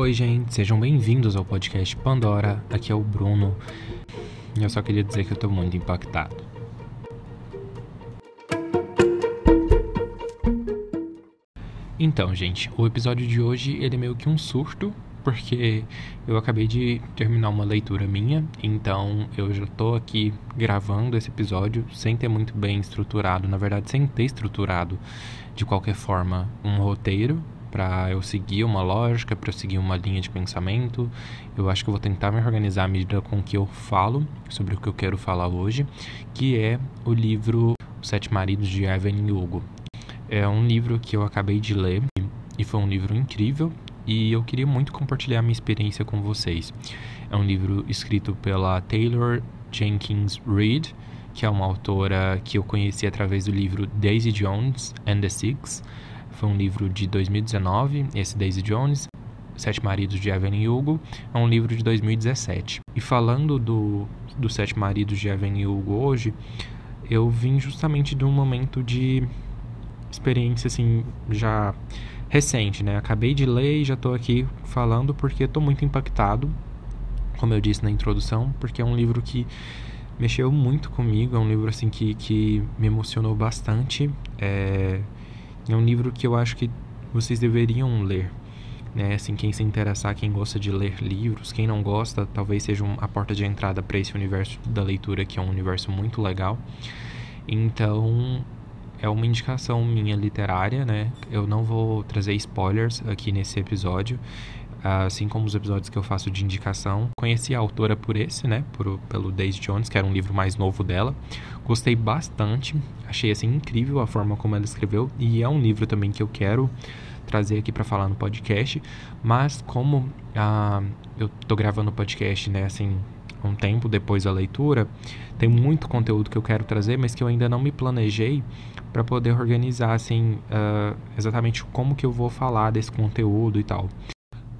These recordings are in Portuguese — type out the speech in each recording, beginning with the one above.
Oi, gente, sejam bem-vindos ao podcast Pandora. Aqui é o Bruno. Eu só queria dizer que eu tô muito impactado. Então, gente, o episódio de hoje ele é meio que um surto, porque eu acabei de terminar uma leitura minha, então eu já tô aqui gravando esse episódio sem ter muito bem estruturado, na verdade, sem ter estruturado de qualquer forma um roteiro para eu seguir uma lógica, para eu seguir uma linha de pensamento. Eu acho que eu vou tentar me organizar à medida com que eu falo sobre o que eu quero falar hoje, que é o livro Os Sete Maridos de Evelyn Hugo. É um livro que eu acabei de ler e foi um livro incrível e eu queria muito compartilhar minha experiência com vocês. É um livro escrito pela Taylor Jenkins Reid, que é uma autora que eu conheci através do livro Daisy Jones and the Six. Foi um livro de 2019, esse Daisy Jones. Sete Maridos de Evelyn Hugo é um livro de 2017. E falando do, do Sete Maridos de Evelyn Hugo hoje, eu vim justamente de um momento de experiência assim já recente, né? Acabei de ler e já estou aqui falando porque estou muito impactado, como eu disse na introdução, porque é um livro que mexeu muito comigo, é um livro assim que, que me emocionou bastante. É, é um livro que eu acho que vocês deveriam ler. Né? Assim, quem se interessar, quem gosta de ler livros, quem não gosta, talvez seja a porta de entrada para esse universo da leitura, que é um universo muito legal. Então, é uma indicação minha literária, né? Eu não vou trazer spoilers aqui nesse episódio, assim como os episódios que eu faço de indicação. Conheci a autora por esse, né? Por, pelo Daisy Jones, que era um livro mais novo dela. Gostei bastante, achei assim incrível a forma como ela escreveu e é um livro também que eu quero trazer aqui para falar no podcast. Mas como ah, eu tô gravando o podcast, né? Assim, um tempo depois da leitura, tem muito conteúdo que eu quero trazer, mas que eu ainda não me planejei para poder organizar assim uh, exatamente como que eu vou falar desse conteúdo e tal.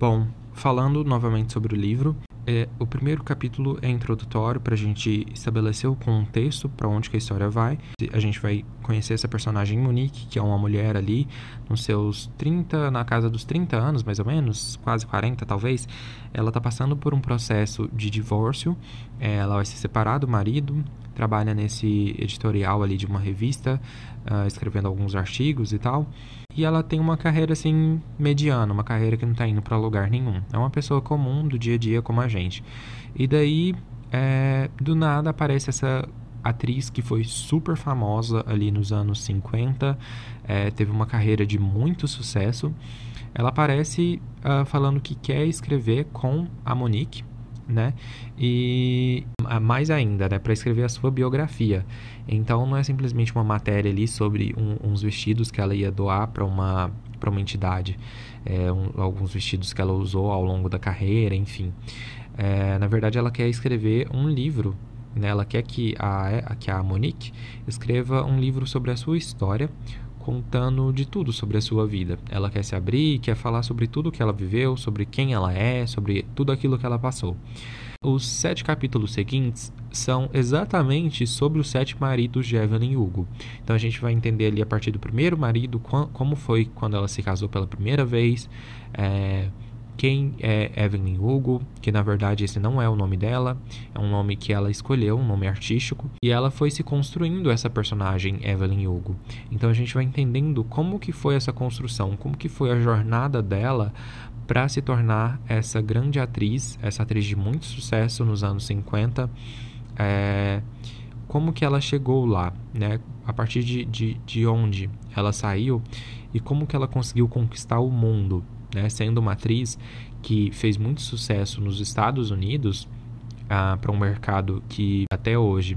Bom, falando novamente sobre o livro, é, o primeiro capítulo é introdutório para a gente estabelecer o contexto para onde que a história vai. A gente vai conhecer essa personagem Monique, que é uma mulher ali nos seus 30, na casa dos 30 anos mais ou menos, quase 40 talvez. Ela está passando por um processo de divórcio, é, ela vai se separar do marido, trabalha nesse editorial ali de uma revista, uh, escrevendo alguns artigos e tal. E ela tem uma carreira assim mediana, uma carreira que não está indo para lugar nenhum. É uma pessoa comum do dia a dia como a gente. E daí, é, do nada aparece essa atriz que foi super famosa ali nos anos 50, é, teve uma carreira de muito sucesso. Ela aparece uh, falando que quer escrever com a Monique, né? E mais ainda, né, para escrever a sua biografia. Então não é simplesmente uma matéria ali sobre um, uns vestidos que ela ia doar para uma para uma entidade, é, um, alguns vestidos que ela usou ao longo da carreira, enfim. É, na verdade, ela quer escrever um livro. Né? Ela quer que a, que a Monique escreva um livro sobre a sua história, contando de tudo sobre a sua vida. Ela quer se abrir, quer falar sobre tudo que ela viveu, sobre quem ela é, sobre tudo aquilo que ela passou. Os sete capítulos seguintes são exatamente sobre os sete maridos de Evelyn Hugo. Então a gente vai entender ali a partir do primeiro marido, como foi quando ela se casou pela primeira vez, é, quem é Evelyn Hugo, que na verdade esse não é o nome dela, é um nome que ela escolheu, um nome artístico, e ela foi se construindo essa personagem Evelyn Hugo. Então a gente vai entendendo como que foi essa construção, como que foi a jornada dela para se tornar essa grande atriz, essa atriz de muito sucesso nos anos 50. É, como que ela chegou lá, né? A partir de, de, de onde ela saiu e como que ela conseguiu conquistar o mundo né, sendo uma atriz que fez muito sucesso nos Estados Unidos ah, para um mercado que até hoje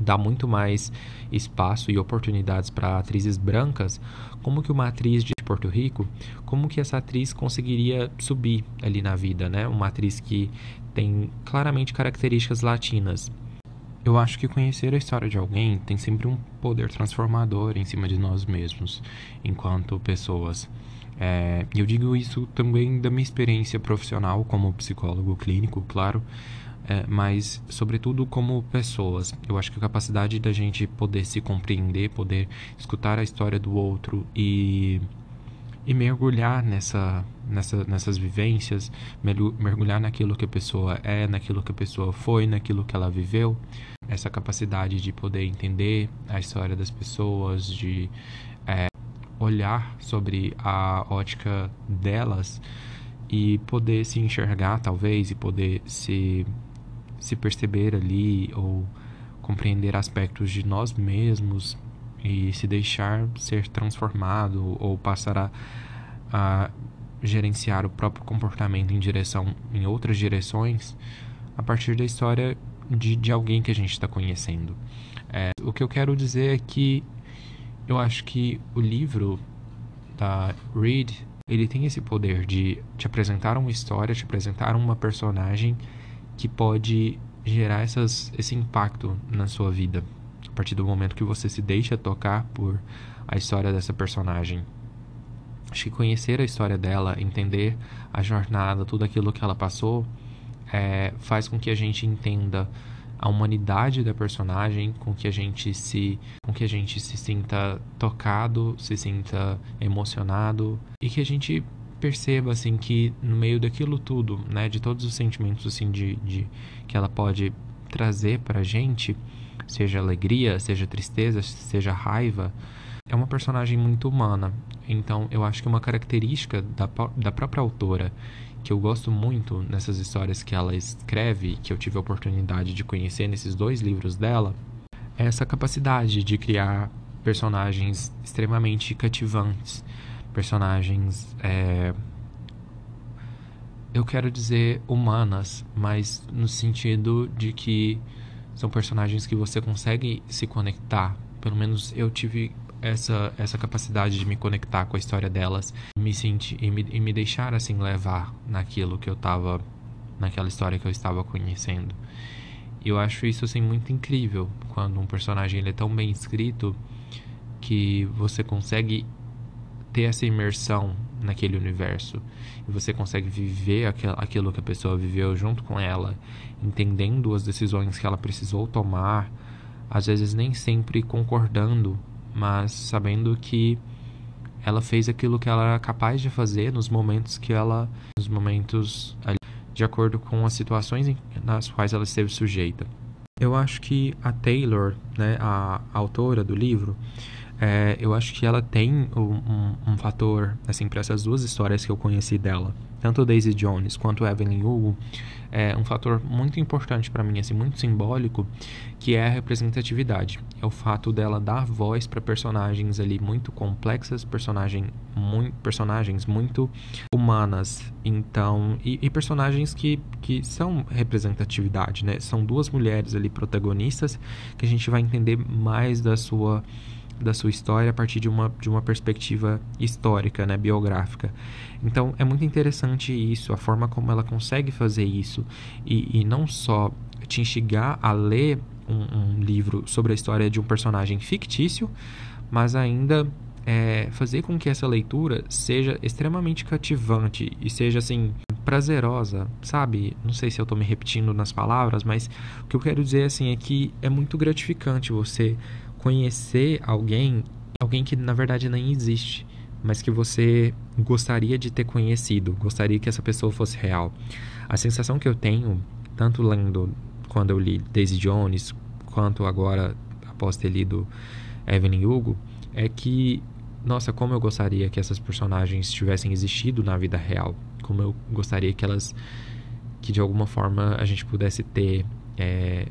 dá muito mais espaço e oportunidades para atrizes brancas, como que uma atriz de Porto Rico, como que essa atriz conseguiria subir ali na vida, né? Uma atriz que tem claramente características latinas. Eu acho que conhecer a história de alguém tem sempre um poder transformador em cima de nós mesmos, enquanto pessoas. É, eu digo isso também da minha experiência profissional como psicólogo clínico, claro, é, mas sobretudo como pessoas. Eu acho que a capacidade da gente poder se compreender, poder escutar a história do outro e, e mergulhar nessa, nessa, nessas vivências, mergulhar naquilo que a pessoa é, naquilo que a pessoa foi, naquilo que ela viveu. Essa capacidade de poder entender a história das pessoas, de olhar sobre a ótica delas e poder se enxergar, talvez, e poder se, se perceber ali ou compreender aspectos de nós mesmos e se deixar ser transformado ou passar a, a gerenciar o próprio comportamento em direção em outras direções a partir da história de, de alguém que a gente está conhecendo. É, o que eu quero dizer é que eu acho que o livro da Reed ele tem esse poder de te apresentar uma história, te apresentar uma personagem que pode gerar essas, esse impacto na sua vida a partir do momento que você se deixa tocar por a história dessa personagem. Acho que conhecer a história dela, entender a jornada, tudo aquilo que ela passou, é, faz com que a gente entenda a humanidade da personagem, com que a gente se, com que a gente se sinta tocado, se sinta emocionado e que a gente perceba assim que no meio daquilo tudo, né, de todos os sentimentos assim de, de que ela pode trazer para gente, seja alegria, seja tristeza, seja raiva, é uma personagem muito humana. Então, eu acho que uma característica da, da própria autora que eu gosto muito nessas histórias que ela escreve, que eu tive a oportunidade de conhecer nesses dois livros dela, é essa capacidade de criar personagens extremamente cativantes, personagens, é, eu quero dizer humanas, mas no sentido de que são personagens que você consegue se conectar. Pelo menos eu tive essa, essa capacidade de me conectar com a história delas, me sentir e me, e me deixar assim levar naquilo que eu estava naquela história que eu estava conhecendo. E eu acho isso assim muito incrível quando um personagem ele é tão bem escrito que você consegue ter essa imersão naquele universo e você consegue viver aquilo que a pessoa viveu junto com ela, entendendo as decisões que ela precisou tomar, às vezes nem sempre concordando, mas sabendo que ela fez aquilo que ela era capaz de fazer nos momentos que ela, nos momentos de acordo com as situações nas quais ela esteve sujeita. Eu acho que a Taylor, né, a, a autora do livro, é, eu acho que ela tem um, um, um fator, assim, para essas duas histórias que eu conheci dela, tanto Daisy Jones quanto Evelyn Hugo, é um fator muito importante para mim, assim, muito simbólico, que é a representatividade. É o fato dela dar voz para personagens ali muito complexas, personagem muito, personagens muito humanas, então, e, e personagens que, que são representatividade, né? São duas mulheres ali protagonistas que a gente vai entender mais da sua da sua história a partir de uma, de uma perspectiva histórica, né, biográfica. Então é muito interessante isso, a forma como ela consegue fazer isso e, e não só te instigar a ler um, um, livro sobre a história de um personagem fictício, mas ainda é, fazer com que essa leitura seja extremamente cativante e seja assim prazerosa, sabe? Não sei se eu estou me repetindo nas palavras, mas o que eu quero dizer assim é que é muito gratificante você conhecer alguém, alguém que na verdade nem existe, mas que você gostaria de ter conhecido, gostaria que essa pessoa fosse real. A sensação que eu tenho, tanto lendo quando eu li Daisy Jones, quanto agora após ter lido Evelyn Hugo, é que, nossa, como eu gostaria que essas personagens tivessem existido na vida real, como eu gostaria que elas, que de alguma forma a gente pudesse ter é,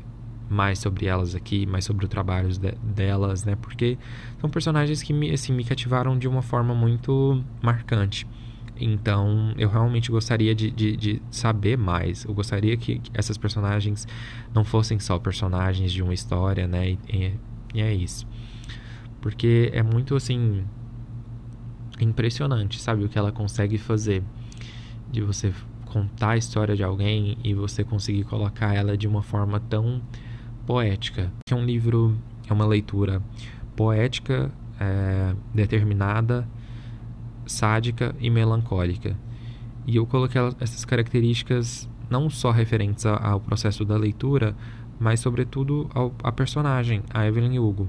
mais sobre elas aqui, mais sobre o trabalho de, delas, né? Porque são personagens que me, assim, me cativaram de uma forma muito marcante. Então, eu realmente gostaria de, de, de, saber mais. Eu gostaria que essas personagens não fossem só personagens de uma história, né? E, e é isso. Porque é muito, assim, impressionante, sabe? O que ela consegue fazer. De você contar a história de alguém e você conseguir colocar ela de uma forma tão poética. É um livro, é uma leitura poética, é, determinada, sádica e melancólica. E eu coloquei essas características não só referentes ao processo da leitura, mas sobretudo ao, à personagem, a Evelyn Hugo.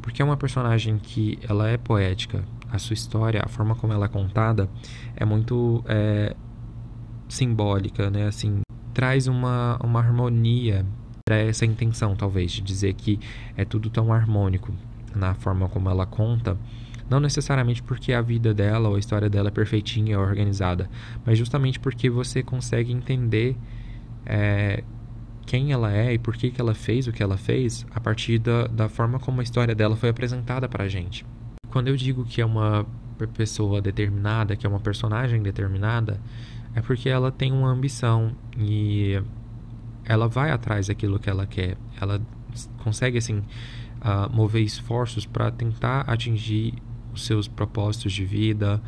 Porque é uma personagem que ela é poética, a sua história, a forma como ela é contada, é muito é, simbólica, né? Assim, traz uma, uma harmonia para essa intenção, talvez, de dizer que é tudo tão harmônico na forma como ela conta. Não necessariamente porque a vida dela ou a história dela é perfeitinha, organizada, mas justamente porque você consegue entender é, quem ela é e por que, que ela fez o que ela fez a partir da, da forma como a história dela foi apresentada para a gente. Quando eu digo que é uma pessoa determinada, que é uma personagem determinada, é porque ela tem uma ambição e ela vai atrás daquilo que ela quer. Ela consegue assim uh, mover esforços para tentar atingir os seus propósitos de vida,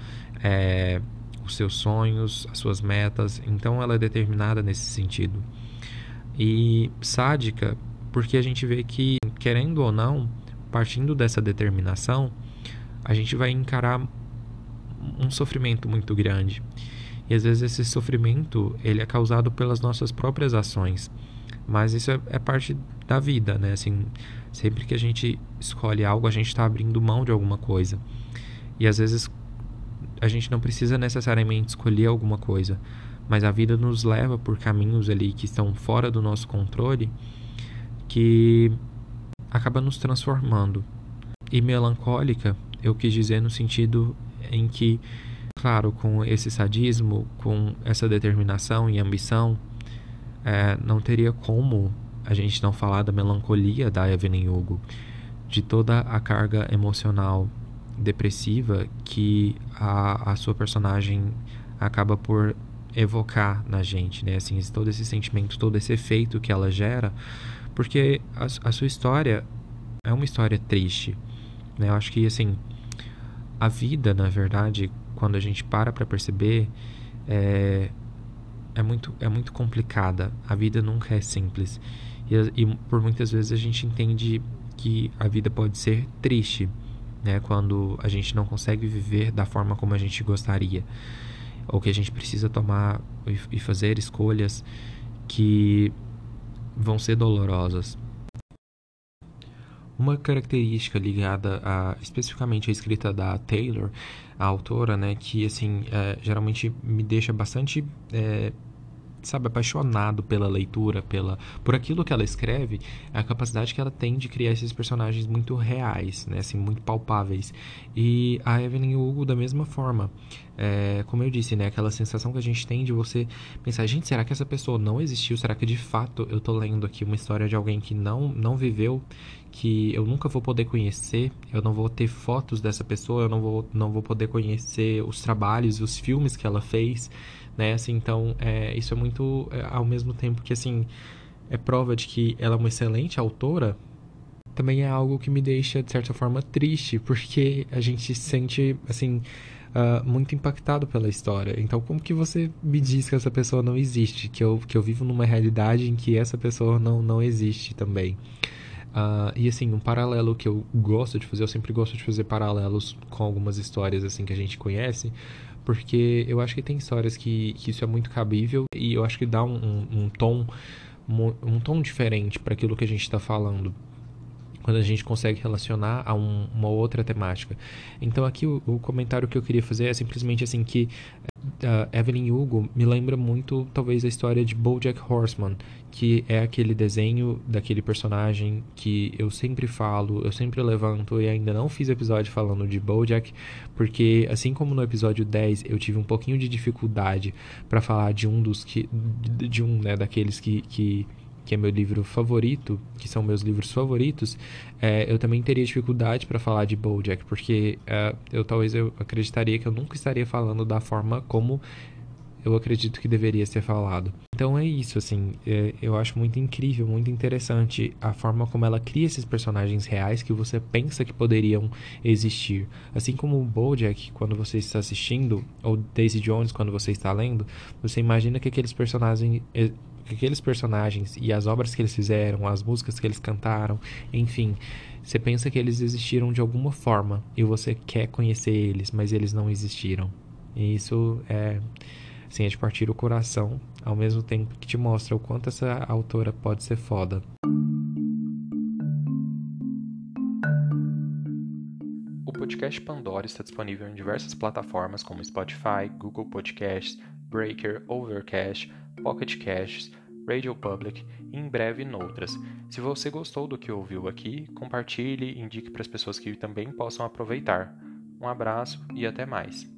é, os seus sonhos, as suas metas. Então ela é determinada nesse sentido. E sádica, porque a gente vê que, querendo ou não, partindo dessa determinação, a gente vai encarar um sofrimento muito grande. E às vezes esse sofrimento ele é causado pelas nossas próprias ações. Mas isso é, é parte da vida, né? Assim, sempre que a gente escolhe algo, a gente está abrindo mão de alguma coisa. E às vezes a gente não precisa necessariamente escolher alguma coisa, mas a vida nos leva por caminhos ali que estão fora do nosso controle que acaba nos transformando. E melancólica, eu quis dizer no sentido em que, claro, com esse sadismo, com essa determinação e ambição, é, não teria como a gente não falar da melancolia da Evelyn Hugo, de toda a carga emocional depressiva que a, a sua personagem acaba por evocar na gente, né? Assim, todo esse sentimento, todo esse efeito que ela gera, porque a, a sua história é uma história triste, né? Eu acho que assim, a vida, na verdade, quando a gente para para perceber, é, é muito é muito complicada. A vida nunca é simples e, e por muitas vezes a gente entende que a vida pode ser triste, né? Quando a gente não consegue viver da forma como a gente gostaria ou que a gente precisa tomar e fazer escolhas que vão ser dolorosas. Uma característica ligada a especificamente à escrita da Taylor, a autora, né, que assim é, geralmente me deixa bastante é, sabe, apaixonado pela leitura, pela por aquilo que ela escreve, a capacidade que ela tem de criar esses personagens muito reais, né, assim, muito palpáveis. E a Evelyn Hugo da mesma forma. É, como eu disse, né, aquela sensação que a gente tem de você pensar, gente, será que essa pessoa não existiu? Será que de fato eu tô lendo aqui uma história de alguém que não não viveu, que eu nunca vou poder conhecer, eu não vou ter fotos dessa pessoa, eu não vou não vou poder conhecer os trabalhos, os filmes que ela fez né? Assim, então, é, isso é muito é, ao mesmo tempo que assim é prova de que ela é uma excelente autora, também é algo que me deixa de certa forma triste, porque a gente se sente assim uh, muito impactado pela história. Então, como que você me diz que essa pessoa não existe? Que eu, que eu vivo numa realidade em que essa pessoa não, não existe também. Uh, e assim, um paralelo que eu gosto de fazer, eu sempre gosto de fazer paralelos com algumas histórias assim que a gente conhece, porque eu acho que tem histórias que, que isso é muito cabível e eu acho que dá um, um, um tom um tom diferente para aquilo que a gente está falando quando a gente consegue relacionar a um, uma outra temática. Então aqui o, o, comentário que eu queria fazer é simplesmente assim que Evelyn Hugo me lembra muito talvez a história de BoJack Horseman, que é aquele desenho daquele personagem que eu sempre falo, eu sempre levanto e ainda não fiz episódio falando de BoJack, porque assim como no episódio 10 eu tive um pouquinho de dificuldade para falar de um dos que de um, né, daqueles que, que que é meu livro favorito, que são meus livros favoritos, é, eu também teria dificuldade para falar de BoJack, porque é, eu talvez eu acreditaria que eu nunca estaria falando da forma como eu acredito que deveria ser falado. Então é isso, assim, é, eu acho muito incrível, muito interessante a forma como ela cria esses personagens reais que você pensa que poderiam existir. Assim como o BoJack, quando você está assistindo, ou Daisy Jones, quando você está lendo, você imagina que aqueles personagens aqueles personagens e as obras que eles fizeram, as músicas que eles cantaram, enfim, você pensa que eles existiram de alguma forma e você quer conhecer eles, mas eles não existiram. E isso é, assim, é de partir o coração, ao mesmo tempo que te mostra o quanto essa autora pode ser foda. podcast Pandora está disponível em diversas plataformas como Spotify, Google Podcasts, Breaker, Overcast, Pocket Casts, Radio Public e em breve noutras. Se você gostou do que ouviu aqui, compartilhe e indique para as pessoas que também possam aproveitar. Um abraço e até mais.